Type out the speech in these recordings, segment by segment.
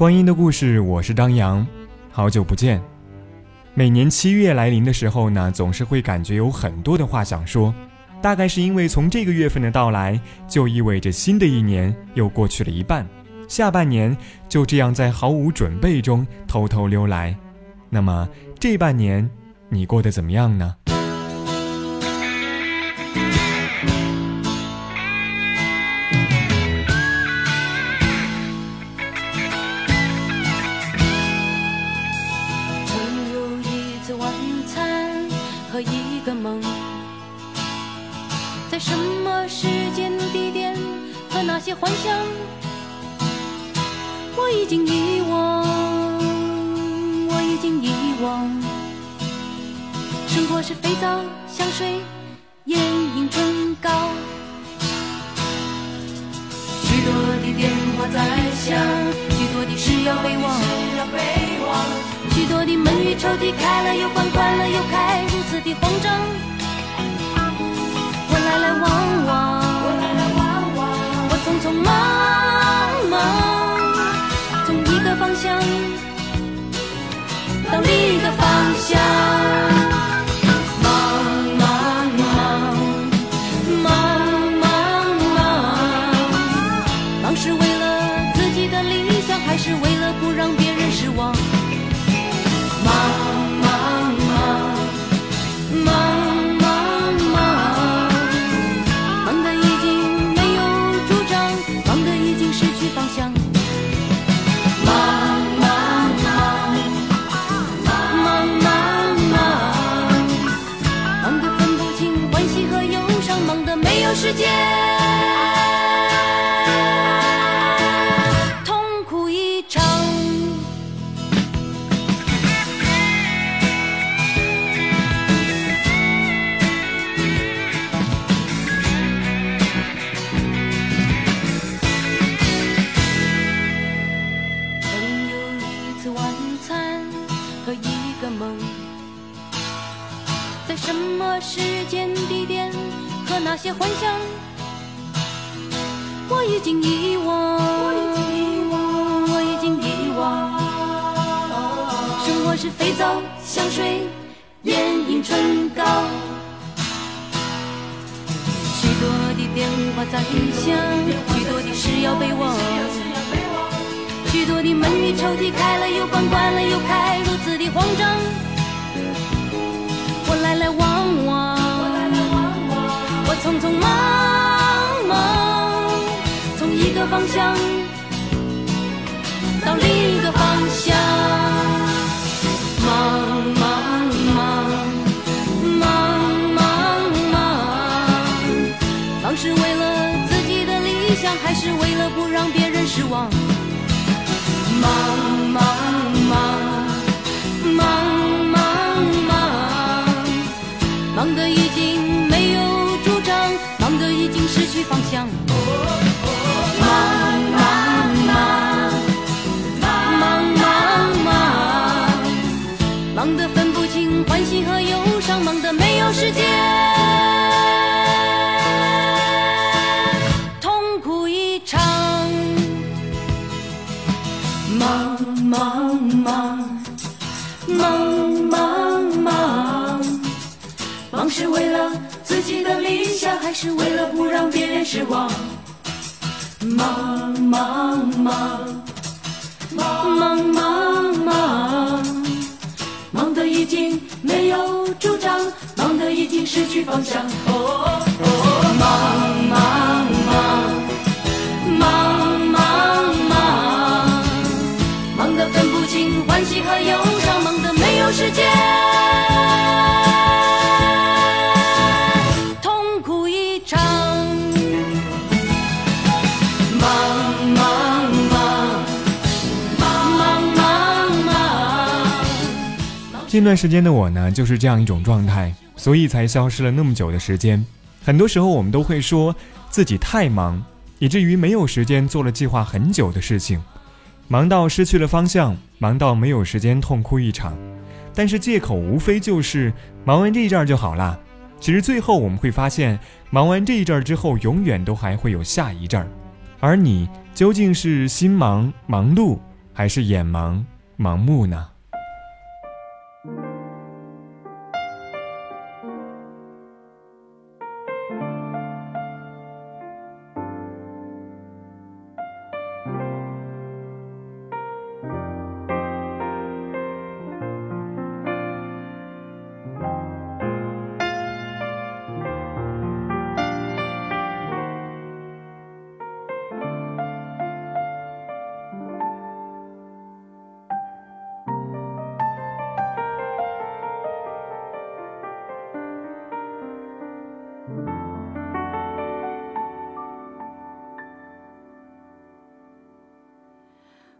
光阴的故事，我是张扬，好久不见。每年七月来临的时候呢，总是会感觉有很多的话想说，大概是因为从这个月份的到来，就意味着新的一年又过去了一半，下半年就这样在毫无准备中偷偷溜来。那么这半年你过得怎么样呢？忘，许多的门与抽屉开了又关，关了又开，如此的慌张。我来来往往我匆。匆忙忙，从一个方向到另一个方向。些幻想，我已经遗忘，我已经遗忘，我已经遗忘。生活是肥皂、香水、眼影、唇膏，许多的电话在响，许多的事要被忘，许多的门与抽屉开了又关，关了又开，如此的慌张。方向到另一个方向，忙忙忙忙忙忙，忙是为了自己的理想，还是为了不让别人失望？忙忙忙忙忙忙，忙得已经没有主张，忙。的已经失去方向，忙得分不清欢喜和忧伤，忙得没有时间，痛苦一场，忙忙忙忙忙忙，忙是为了。自己的理想，还是为了不让别人失望？忙忙忙忙忙忙忙，忙没有主张，忙得已经失去方向。哦，近段时间的我呢，就是这样一种状态，所以才消失了那么久的时间。很多时候，我们都会说自己太忙，以至于没有时间做了计划很久的事情，忙到失去了方向，忙到没有时间痛哭一场。但是借口无非就是忙完这一阵儿就好啦。其实最后我们会发现，忙完这一阵儿之后，永远都还会有下一阵儿。而你究竟是心忙忙碌，还是眼盲盲目呢？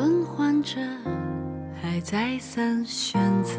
轮换着，还再三选择。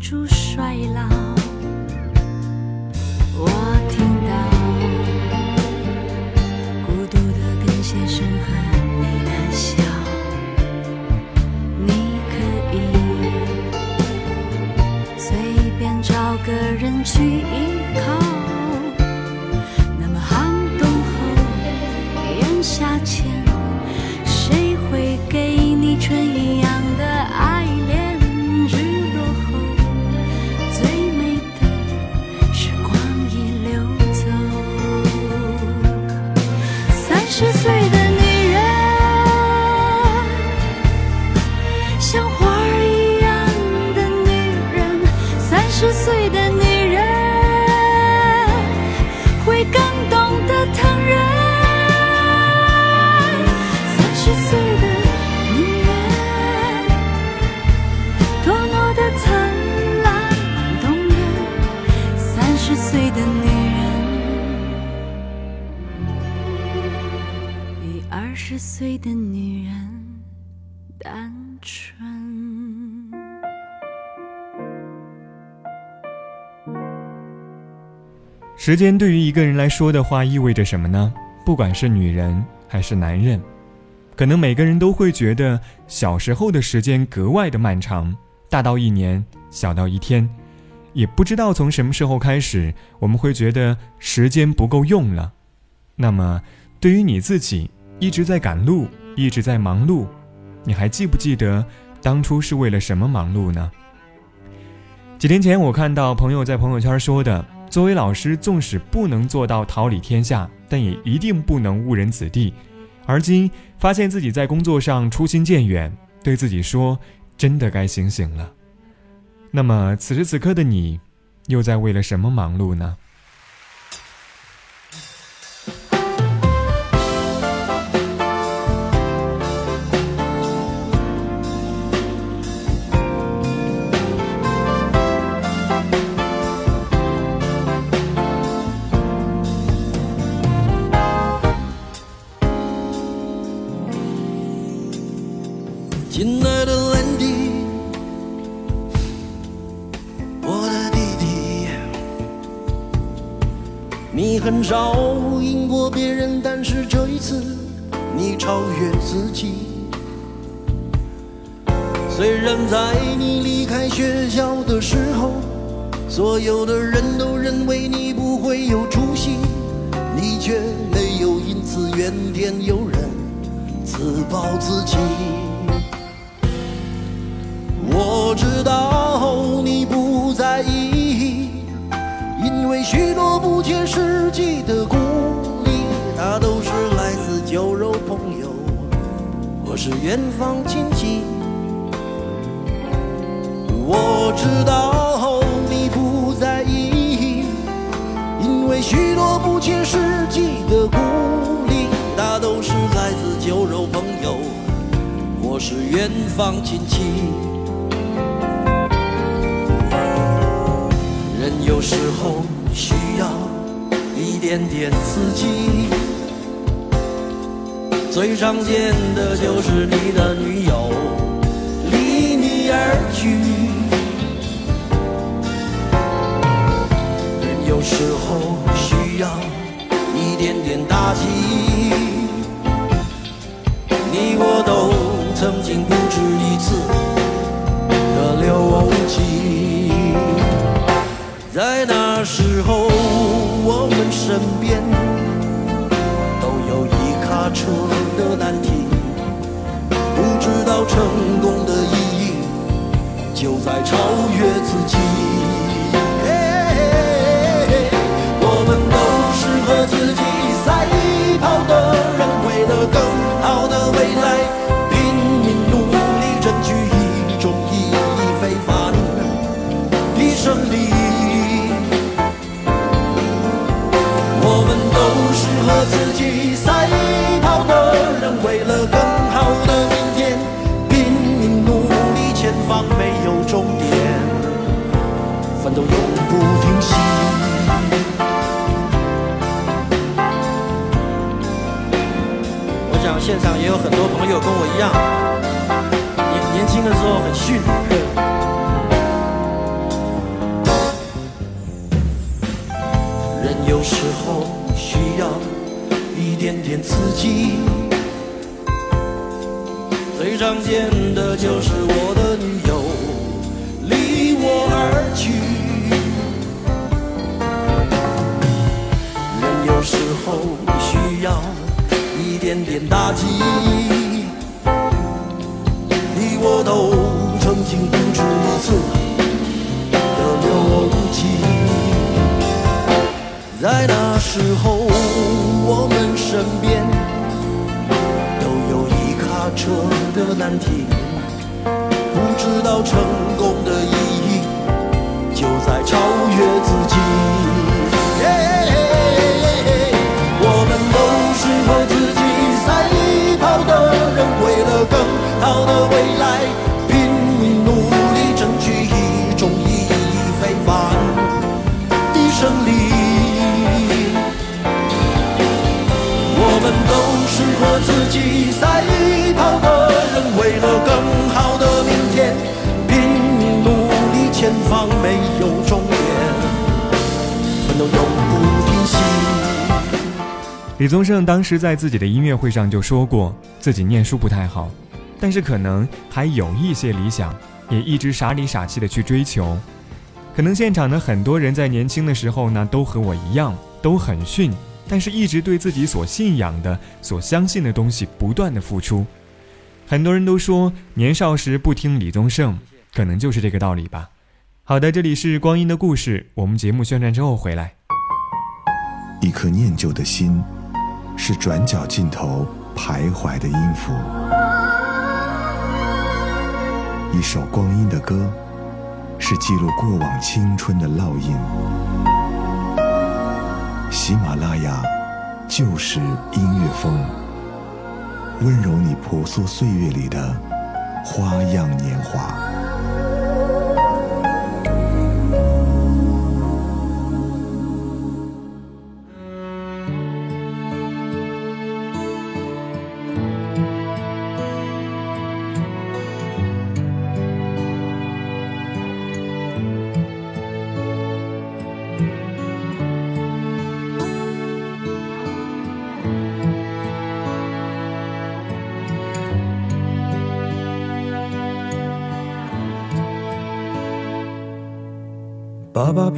貌。出衰老，我听到孤独的跟鞋声和你的笑。你可以随便找个人去依靠，时间对于一个人来说的话，意味着什么呢？不管是女人还是男人，可能每个人都会觉得小时候的时间格外的漫长，大到一年，小到一天，也不知道从什么时候开始，我们会觉得时间不够用了。那么，对于你自己。一直在赶路，一直在忙碌，你还记不记得当初是为了什么忙碌呢？几天前我看到朋友在朋友圈说的：“作为老师，纵使不能做到桃李天下，但也一定不能误人子弟。”而今发现自己在工作上初心渐远，对自己说：“真的该醒醒了。”那么此时此刻的你，又在为了什么忙碌呢？亲爱的兰迪我的弟弟，你很少赢过别人，但是这一次你超越自己。虽然在你离开学校的时候，所有的人都认为你不会有出息，你却没有因此怨天尤人，自暴自弃。我知道你不在意，因为许多不切实际的鼓励，它都是来自酒肉朋友或是远方亲戚。我知道你不在意，因为许多不切实际的鼓励，它都是来自酒肉朋友或是远方亲戚。有时候需要一点点刺激，最常见的就是你的女友离你而去。有时候需要一点点打击，你我都曾经不止一次的流时候，我们身边都有一卡车的难题，不知道成功的意义就在超越自己。永不停息。我想现场也有很多朋友跟我一样，年年轻的时候很逊。人有时候需要一点点刺激，最常见的就是我的女友离我而去。时候需要一点点打击，你我都曾经不止一次的流涕。在那时候，我们身边都有一卡车的难题，不知道成功的意义就在超和自己赛跑的人，为了更好的明天，拼命努力，前方没有终点，奋斗永不停息。李宗盛当时在自己的音乐会上就说过，自己念书不太好，但是可能还有一些理想，也一直傻里傻气的去追求。可能现场的很多人在年轻的时候呢，都和我一样，都很逊，但是一直对自己所信仰的、所相信的东西不断的付出。很多人都说年少时不听李宗盛，可能就是这个道理吧。好的，这里是光阴的故事，我们节目宣传之后回来。一颗念旧的心，是转角尽头徘徊的音符；一首光阴的歌，是记录过往青春的烙印。喜马拉雅，就是音乐风，温柔你婆娑岁月里的花样年华。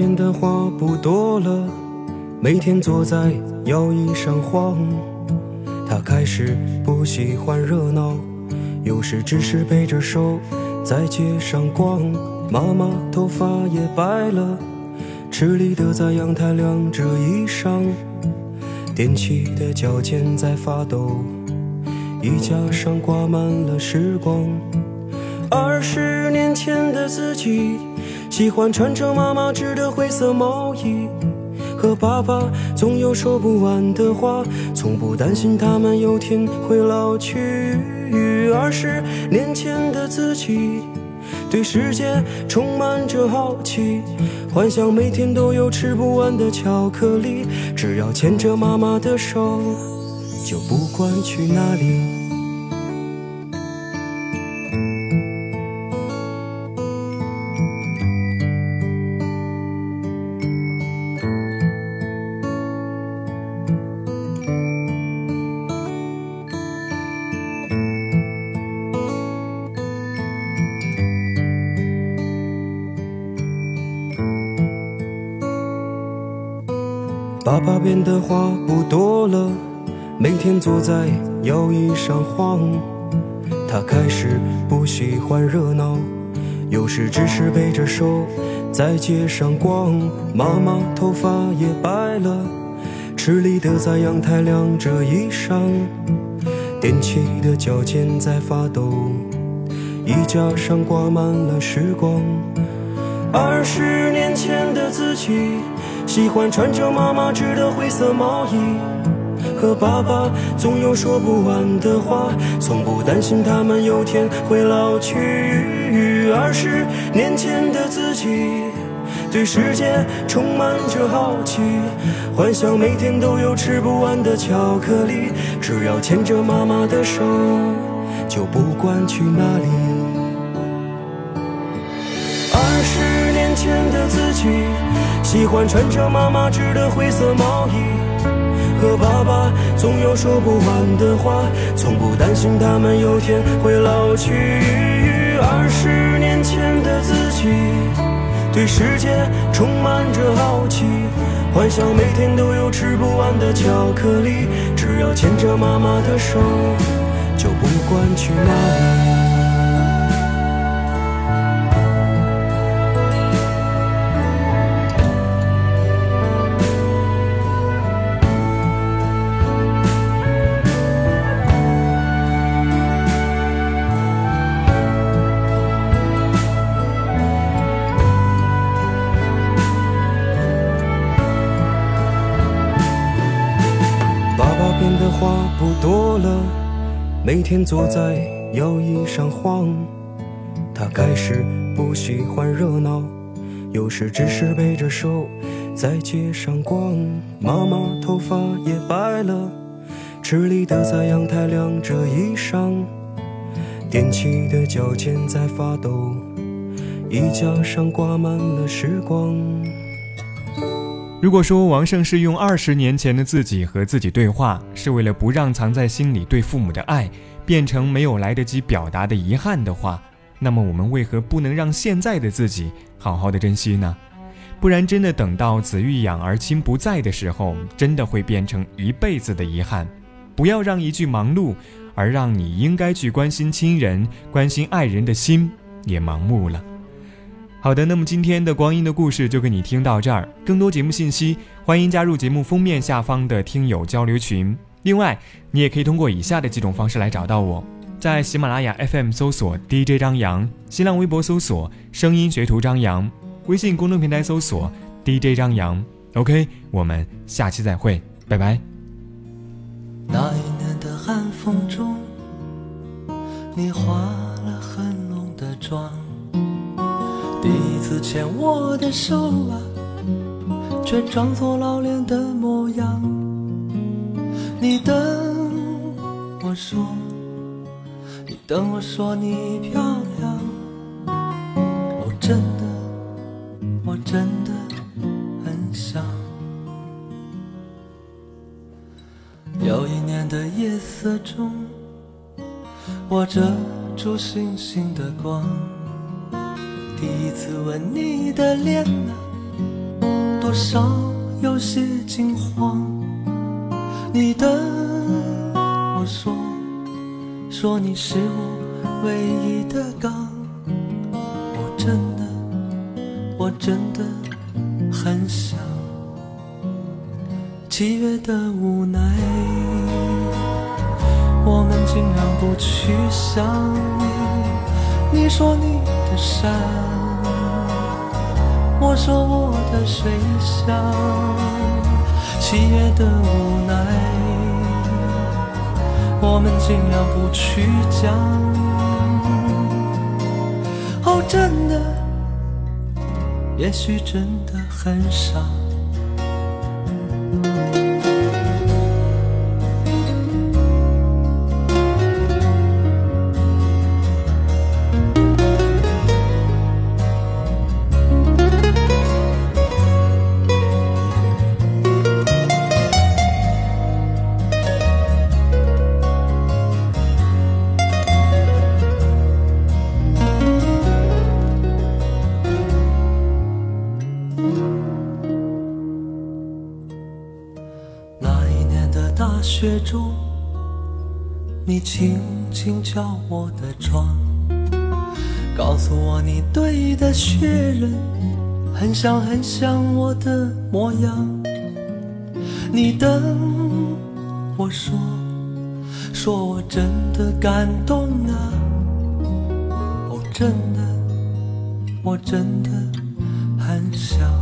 爸爸变的话不多了，每天坐在摇椅上晃。他开始不喜欢热闹，有时只是背着手在街上逛。妈妈头发也白了，吃力的在阳台晾着衣裳。踮起的脚尖在发抖，衣架上挂满了时光。二十年前的自己。喜欢穿着妈妈织的灰色毛衣，和爸爸总有说不完的话，从不担心他们有天会老去。二十年前的自己，对世界充满着好奇，幻想每天都有吃不完的巧克力，只要牵着妈妈的手，就不管去哪里。爸爸变的话不多了，每天坐在摇椅上晃。他开始不喜欢热闹，有时只是背着手在街上逛。妈妈头发也白了，吃力的在阳台晾着衣裳，踮起的脚尖在发抖，衣架上挂满了时光。二十年前的自己。喜欢穿着妈妈织的灰色毛衣，和爸爸总有说不完的话，从不担心他们有天会老去。二十年前的自己，对世界充满着好奇，幻想每天都有吃不完的巧克力，只要牵着妈妈的手，就不管去哪里。二十年前的自己。喜欢穿着妈妈织的灰色毛衣，和爸爸总有说不完的话，从不担心他们有天会老去。二十年前的自己，对世界充满着好奇，幻想每天都有吃不完的巧克力，只要牵着妈妈的手，就不管去哪里。每天坐在摇椅上晃。他开始不喜欢热闹，有时只是背着手在街上逛。妈妈头发也白了，吃力的在阳台晾着衣裳，踮起的脚尖在发抖，衣架上挂满了时光。如果说王胜是用二十年前的自己和自己对话，是为了不让藏在心里对父母的爱变成没有来得及表达的遗憾的话，那么我们为何不能让现在的自己好好的珍惜呢？不然真的等到子欲养而亲不在的时候，真的会变成一辈子的遗憾。不要让一句忙碌，而让你应该去关心亲人、关心爱人的心也盲目了。好的，那么今天的光阴的故事就跟你听到这儿。更多节目信息，欢迎加入节目封面下方的听友交流群。另外，你也可以通过以下的几种方式来找到我：在喜马拉雅 FM 搜索 DJ 张扬，新浪微博搜索声音学徒张扬。微信公众平台搜索 DJ 张扬，OK，我们下期再会，拜拜。那一年的寒风中，你化了很浓的妆，第一次牵我的手啊，却装作老练的模样。你等我说，你等我说你漂亮，我真的。我真的很想。有一年的夜色中，我遮住星星的光，第一次吻你的脸，多少有些惊慌。你等我说，说你是我唯一的港，我真的。我真的很想，七月的无奈，我们尽量不去想你。你说你的山，我说我的水乡。七月的无奈，我们尽量不去讲。哦，真的。也许真的很傻。中，你轻轻敲我的窗，告诉我你堆的雪人很像很像我的模样。你等我说，说我真的感动啊！哦，真的，我真的很想。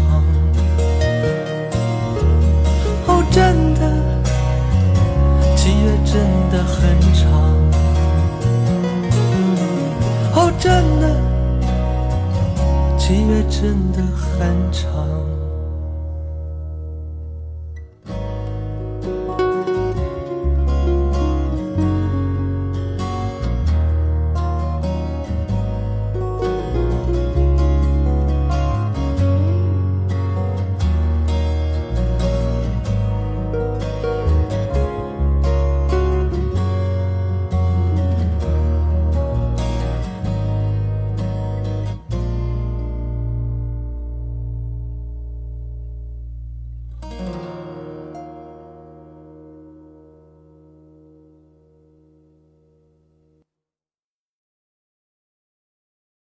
很长。哦，真的，七月真的很长。